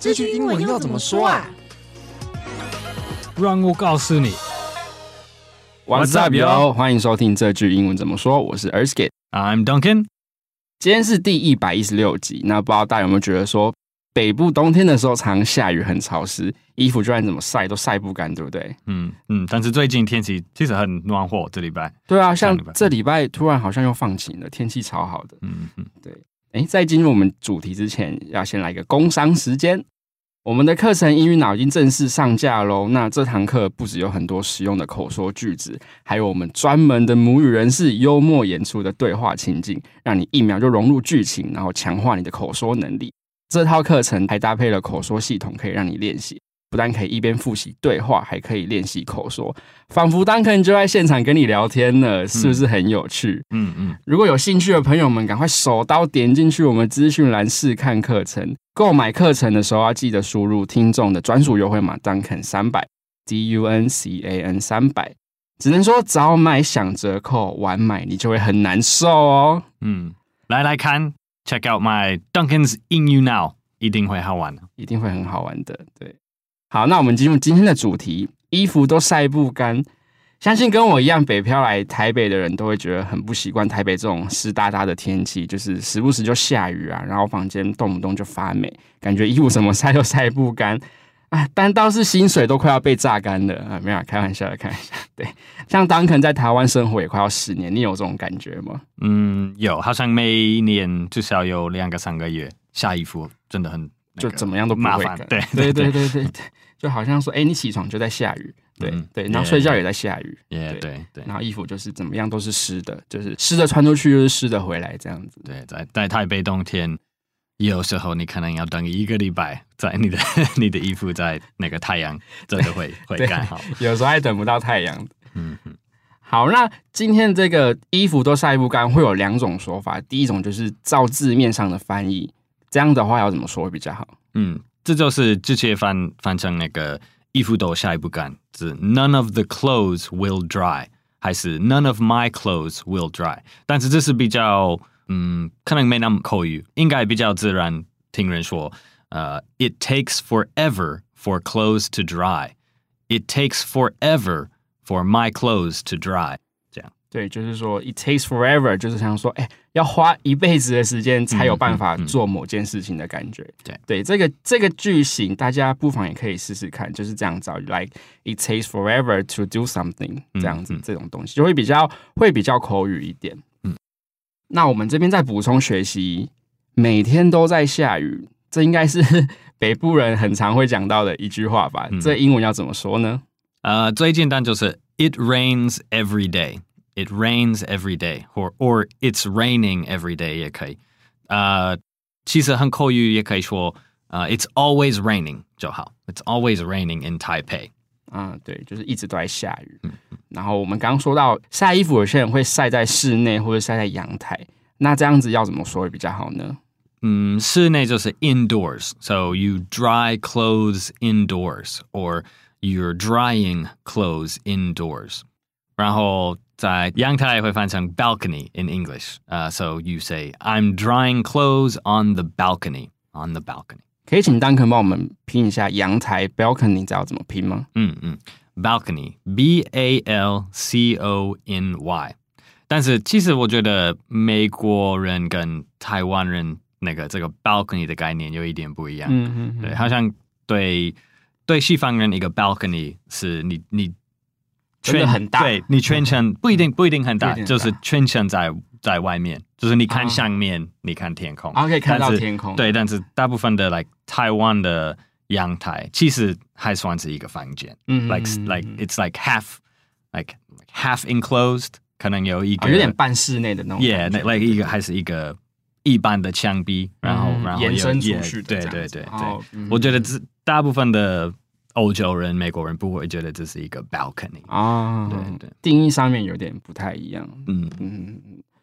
这句英文要怎么说啊？让我告诉你。What's up, yo？欢迎收听这句英文怎么说。我是 Erskine，I'm Duncan。今天是第一百一十六集。那不知道大家有没有觉得说，北部冬天的时候常下雨，很潮湿，衣服就算怎么晒都晒不干，对不对？嗯嗯。但是最近天气其实很暖和，这礼拜。对啊，像这礼拜突然好像又放晴了，天气超好的。嗯嗯。对。哎，在进入我们主题之前，要先来个工商时间。我们的课程英语脑筋正式上架喽！那这堂课不只有很多实用的口说句子，还有我们专门的母语人士幽默演出的对话情境，让你一秒就融入剧情，然后强化你的口说能力。这套课程还搭配了口说系统，可以让你练习。不但可以一边复习对话，还可以练习口说，仿佛当客人就在现场跟你聊天呢，是不是很有趣？嗯嗯。如果有兴趣的朋友们，赶快手刀点进去我们资讯栏试看课程。购买课程的时候要记得输入听众的专属优惠码 Duncan 三百 D U N C A N 三百。只能说早买享折扣，晚买你就会很难受哦。嗯，来来看，Check out my Duncan's in you Now，一定会好玩，一定会很好玩的，对。好，那我们进入今天的主题，衣服都晒不干。相信跟我一样北漂来台北的人都会觉得很不习惯台北这种湿哒哒的天气，就是时不时就下雨啊，然后房间动不动就发霉，感觉衣服什么晒都晒不干。啊，但倒是薪水都快要被榨干了啊！没有，开玩笑的，开玩笑。对，像 Duncan 在台湾生活也快要十年，你有这种感觉吗？嗯，有，好像每一年至少有两个三个月下衣服，真的很。就怎么样都不会麻烦，对对对对对对，就好像说，哎，你起床就在下雨，对对，然后睡觉也在下雨，对对对，然后衣服就是怎么样都是湿的，就是湿的穿出去又是湿的回来这样子。对，在在台北冬天，有时候你可能要等一个礼拜，在你的 你的衣服在那个太阳真的会 会干好，有时候还等不到太阳。嗯嗯，好，那今天这个衣服都晒不干，会有两种说法，第一种就是照字面上的翻译。这样的话要怎么说会比较好？嗯，这就是直接翻翻成那个衣服都晒不干，是 None of the clothes will dry，还是 None of my clothes will dry？但是这是比较嗯，可能没那么口语，应该比较自然。听人说，呃，It takes forever for clothes to dry. It takes forever for my clothes to dry. 对，就是说，it takes forever，就是想说，哎， 要花一辈子的时间才有办法做某件事情的感觉。对、嗯，对，这个这个句型，大家不妨也可以试试看，就是这样找，like it takes forever to do something，这样子、这种东西就会比较会比较口语一点。嗯，那我们这边再补充学习，每天都在下雨，这应该是 北部人很常会讲到的一句话吧？嗯、这英文要怎么说呢？呃，最简单就是 it rains every day。It rains every day, or or it's raining every day 也可以。呃、uh,，其实很口语也可以说，呃、uh,，It's always raining 就好。It's always raining in Taipei。啊，对，就是一直都在下雨。嗯、然后我们刚刚说到晒衣服，有些人会晒在室内或者晒在阳台，那这样子要怎么说会比较好呢？嗯，室内就是 indoors，so you dry clothes indoors, or you're drying clothes indoors。 然后在阳台会翻成 balcony in English，呃、uh,，so you say I'm drying clothes on the balcony on the balcony。可以请 Duncan 帮我们拼一下阳台 balcony，知道怎么拼吗？嗯嗯，balcony b a l c o n y。但是其实我觉得美国人跟台湾人那个这个 balcony 的概念有一点不一样。嗯嗯嗯，对，好像对对西方人一个 balcony 是你你。 真的很大，对，你圈圈不一定不一定很大，就是圈圈在在外面，就是你看上面，你看天空，可以看到天空。对，但是大部分的 like 台湾的阳台其实还算是一个房间，like like it's like half like half enclosed，可能有一个有点半室内的那种，yeah，like 一个还是一个。一般的墙壁，然后、嗯、然后延伸出去的，对对对对。嗯、我觉得这大部分的欧洲人、美国人不会觉得这是一个 balcony 啊，对对，定义上面有点不太一样。嗯嗯。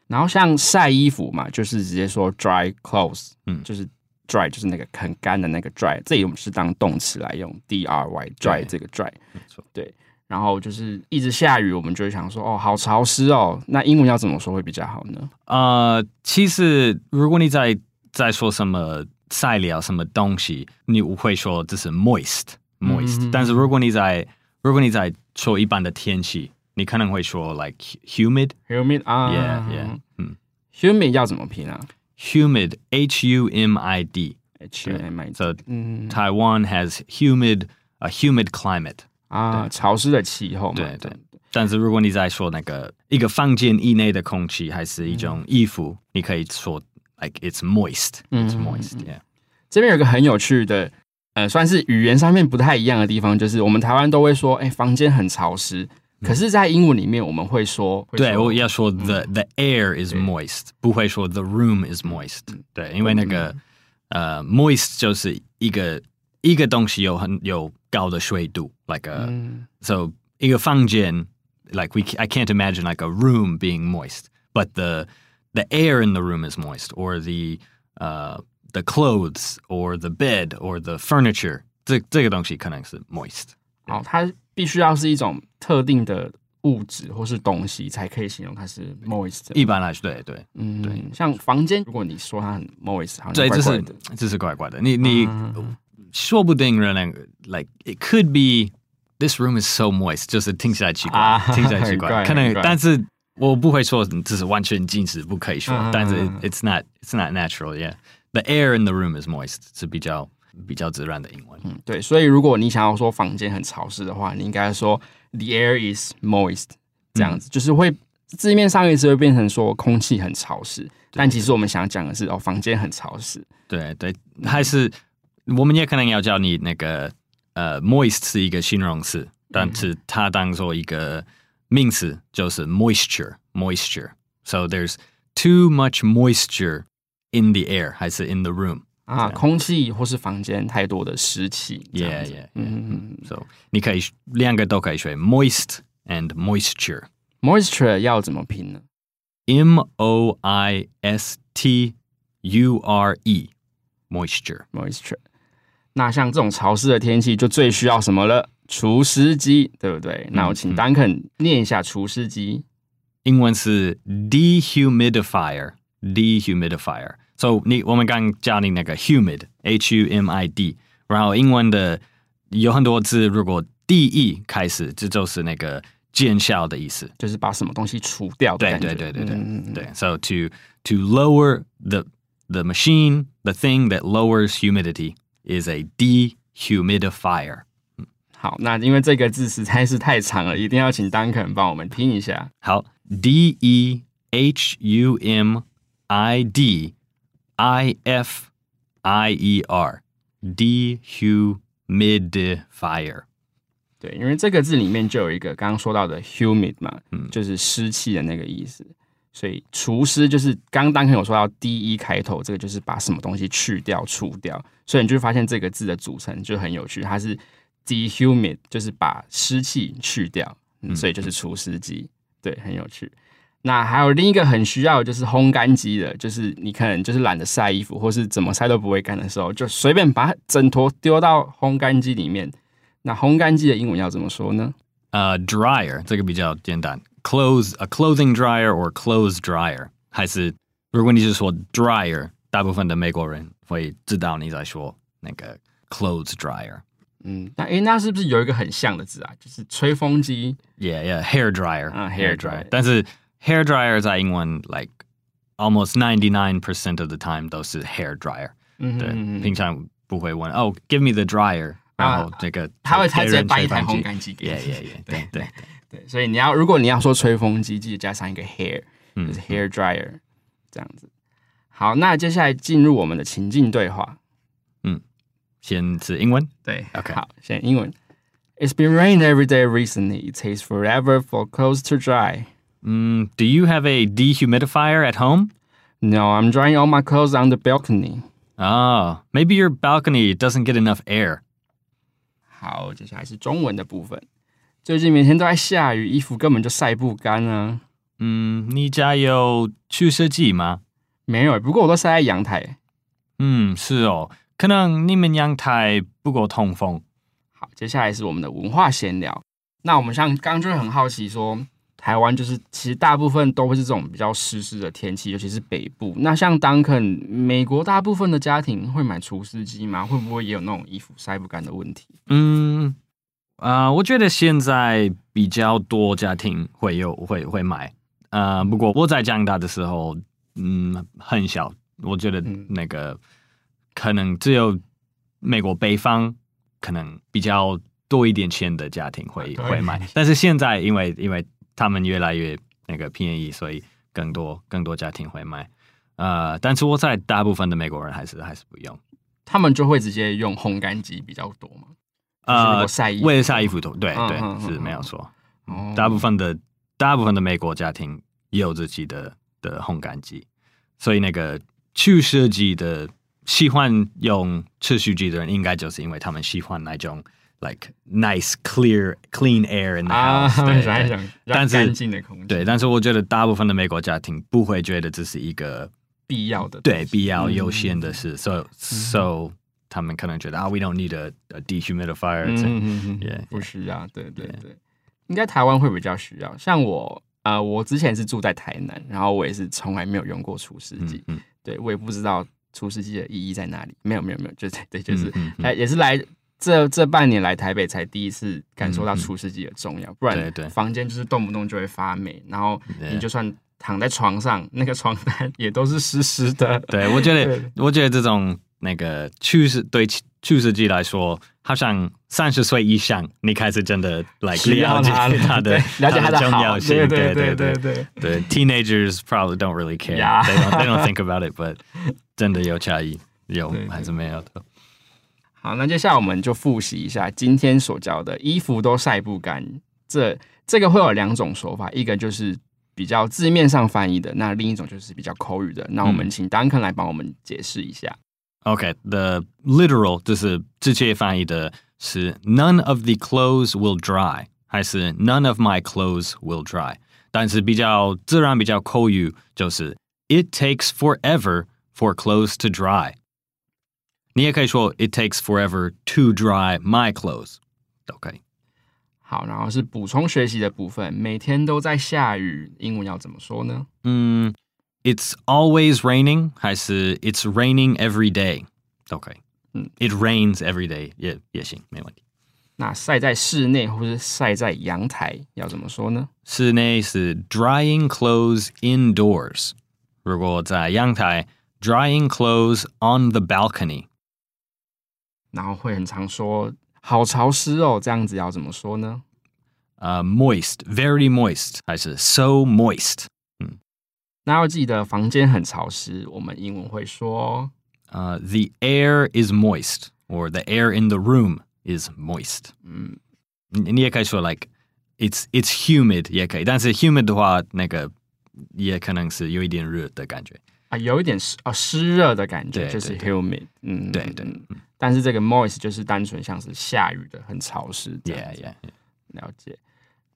然后像晒衣服嘛，就是直接说 dry clothes，嗯，就是 dry 就是那个很干的那个 dry，这里我们是当动词来用，d r y dry 这个 dry，没错，对。然后就是一直下雨，我们就会想说，哦，好潮湿哦。那英文要怎么说会比较好呢？呃，其实如果你在在说什么晒了什么东西，你会说这是 moist，moist moist。嗯。但是如果你在如果你在说一般的天气，你可能会说 like humid，humid 啊，yeah yeah，嗯，humid 要怎么拼啊？humid，h u m i d，h u m i d。So Taiwan has humid a humid climate。啊，潮湿的气候嘛。对对。但是如果你在说那个一个房间以内的空气，还是一种衣服，你可以说 like it's moist，it's moist，yeah。这边有个很有趣的， 呃，算是语言上面不太一样的地方，就是我们台湾都会说，哎，房间很潮湿。可是，在英文里面，我们会说，对，我要说 the the air is moist，不会说 the room is moist。对，因为那个呃，moist 就是一个一个东西有很有高的水度。like a mm. so 一个房间 like we I can't imagine like a room being moist but the the air in the room is moist or the uh the clothes or the bed or the furniture 这这个东西可能是 moist 好，它必须要是一种特定的物质或是东西才可以形容它是 moist 一般来说对对嗯对。像房间如果你说它很 moist 好像对这是这是怪怪的。你你、嗯说不定人那个，like it could be this room is so moist，就是听起来奇怪，啊、听起来奇怪，可能，但是我不会说这是完全禁止不可以说，啊、但是 it's not it's not natural，yeah，the air in the room is moist 是比较比较自然的英文。嗯，对，所以如果你想要说房间很潮湿的话，你应该说 the air is moist，这样子、嗯、就是会字面上意思会变成说空气很潮湿，但其实我们想讲的是哦，房间很潮湿。对对，还是。我们也可能要教你那个呃，moist 是一个形容词，但是它当做一个名词就是 moisture，moisture。So there's too much moisture in the air，还是 in the room 啊？空气或是房间太多的湿气。Yeah, yeah, 嗯嗯。So 你可以两个都可以学 moist and moisture。moisture 要怎么拼呢？M O I S T U R E，moisture，moisture。那像这种潮湿的天气，就最需要什么了？除湿机，对不对？那我请 Duncan 念一下除湿机。英文是 dehumidifier，dehumidifier。So 你我们刚教你那个 humid，h u m i d，然后英文的有很多字，如果 d e 开始，这就是那个减小的意思，就是把什么东西除掉的感觉。对对对对对嗯嗯对。So to to lower the the machine, the thing that lowers humidity. is a dehumidifier。好，那因为这个字实在是太长了，一定要请 Duncan 帮我们拼一下。好，D E H U M I D I F I E R，dehumidifier。对，因为这个字里面就有一个刚刚说到的 humid 嘛，嗯，就是湿气的那个意思。所以除湿就是刚刚 Duncan 有说到 D E 开头，这个就是把什么东西去掉、除掉。所以你就会发现这个字的组成就很有趣，它是 dehumid，就是把湿气去掉，嗯，所以就是除湿机。对，很有趣。那还有另一个很需要就是烘干机的，就是你可能就是懒得晒衣服，或是怎么晒都不会干的时候，就随便把整坨丢到烘干机里面。那烘干机的英文要怎么说呢？呃，uh，dryer 这个比较简单。Clothes a clothing dryer or clothes dryer，还是如果你是说 dryer，大部分的美国人会知道你在说那个 clothes dryer。嗯，那诶，那是不是有一个很像的字啊？就是吹风机。Yeah, yeah, hair dryer 啊，hair dryer。但是 hair dryer 在英文 like almost ninety nine percent of the time 都是 hair dryer。嗯，对，平常不会问哦，give me the dryer，然后这个他会直接把一台烘干机给你。Yeah, yeah, yeah，对对。对，所以你要如果你要说吹风机，记得加上一个 hair，就是 hair dryer，嗯，这样子。好，那接下来进入我们的情境对话。嗯，先是英文。对，OK。好，先英文。It's been raining every day recently. It takes forever for clothes to dry. 嗯，Do you have a dehumidifier at home? No, I'm drying all my clothes on the balcony. Oh, maybe your balcony doesn't get enough air. 好，接下来是中文的部分。最近每天都在下雨，衣服根本就晒不干啊。嗯，你家有除湿机吗？没有，不过我都晒在阳台。嗯，是哦，可能你们阳台不够通风。好，接下来是我们的文化闲聊。那我们像刚刚就很好奇说， 台湾就是其实大部分都会是这种比较湿湿的天气，尤其是北部。那像 Duncan，美国大部分的家庭会买除湿机吗？会不会也有那种衣服晒不干的问题？嗯。啊、uh，我觉得现在比较多家庭会有会会买，呃，不过我在加拿大的时候，嗯，很小。我觉得那个可能只有美国北方可能比较多一点钱的家庭会会买，但是现在因为因为他们越来越那个便宜，所以更多更多家庭会买。呃，但是我在大部分的美国人还是还是不用，他们就会直接用烘干机比较多嘛。呃，晒衣为了晒衣服，对对、嗯、是没有错、哦。大部分的大部分的美国家庭也有自己的的烘干机，所以那个去设计的喜欢用持续机的人，应该就是因为他们喜欢那种 like nice clear clean air in the house，、啊、对，对，对，但是干净的空气。对，但是我觉得大部分的美国家庭不会觉得这是一个必要的，对必要优先的事。So、嗯、so。他们可能觉得啊，we don't need a, a dehumidifier，嗯嗯嗯 yeah, 不需要，对对对.应该台湾会比较需要。像我，呃，我之前是住在台南，然后我也是从来没有用过除湿机，嗯，嗯，对我也不知道除湿机的意义在哪里。没有没有没有，就对对，就是来、嗯、也是来这这半年来台北才第一次感受到除湿机的重要，不然房间就是动不动就会发霉，然后你就算躺在床上，那个床单 也都是湿湿的。对，我觉得我觉得这种。那个除湿对除湿机来说，好像三十岁以上，你开始真的来、like, 了解它的了解它的重要性。对对对对对对，Teenagers probably don't really care. Yeah. They don't they don't think about it, but 真的有差异，有还是没有的。好，那接下来我们就复习一下今天所教的衣服都晒不干。这这个会有两种说法，一个就是比较字面上翻译的，那另一种就是比较口语的。那我们请 Duncan 来帮我们解释一下。Okay，the literal 就是直接翻译的是 None of the clothes will dry，还是 None of my clothes will dry。但是比较自然、比较口语就是 It takes forever for clothes to dry。你也可以说 It takes forever to dry my clothes。OK。好，然后是补充学习的部分，每天都在下雨，英文要怎么说呢？嗯。It's always raining，还是 It's raining every day？OK，嗯，It rains every day 也也行，没问题。那晒在室内或是晒在阳台要怎么说呢？室内是 drying clothes indoors，如果在阳台 drying clothes on the balcony。 然后会很常说好潮湿哦，这样子要怎么说呢？呃、uh，moist，very moist，还是 so moist？嗯那要记得房间很潮湿，我们英文会说，呃、uh,，the air is moist，or the air in the room is moist。嗯，你也可以说 like it's it's humid 也可以，但是 humid 的话，那个也可能是有一点热的感觉啊，有一点湿啊湿热的感觉，就是 humid。嗯，对对。但是这个 moist 就是单纯像是下雨的，很潮湿。Yeah, yeah, yeah. 了解。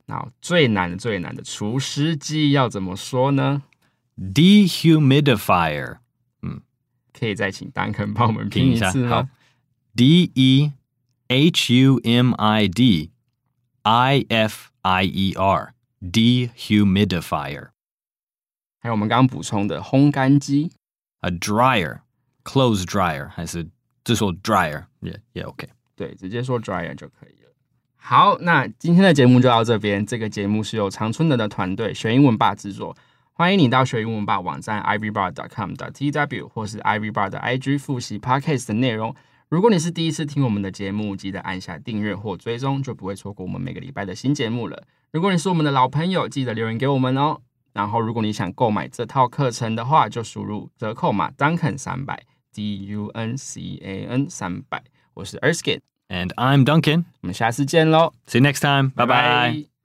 那最难的最难的除湿机要怎么说呢？Dehumidifier，嗯，可以再请 Duncan 帮我们拼一次吗？D E H U M I D I F I E R，dehumidifier。还有我们刚刚补充的烘干机，a dryer，clothes dryer，还是就说 dryer 也也 OK。对，直接说 dryer 就可以了。好，那今天的节目就到这边。这个节目是由常春藤的团队学英文吧制作。欢迎你到学英文吧网站 ivybar.com.tw 或是 ivybar 的 IG 复习 Podcast 的内容。如果你是第一次听我们的节目，记得按下订阅或追踪，就不会错过我们每个礼拜的新节目了。如果你是我们的老朋友，记得留言给我们哦。然后，如果你想购买这套课程的话，就输入折扣码 Duncan 三百 D U N C A N 三百。我是 Erskine，and I'm Duncan。我们下次见喽，See you next time，拜拜。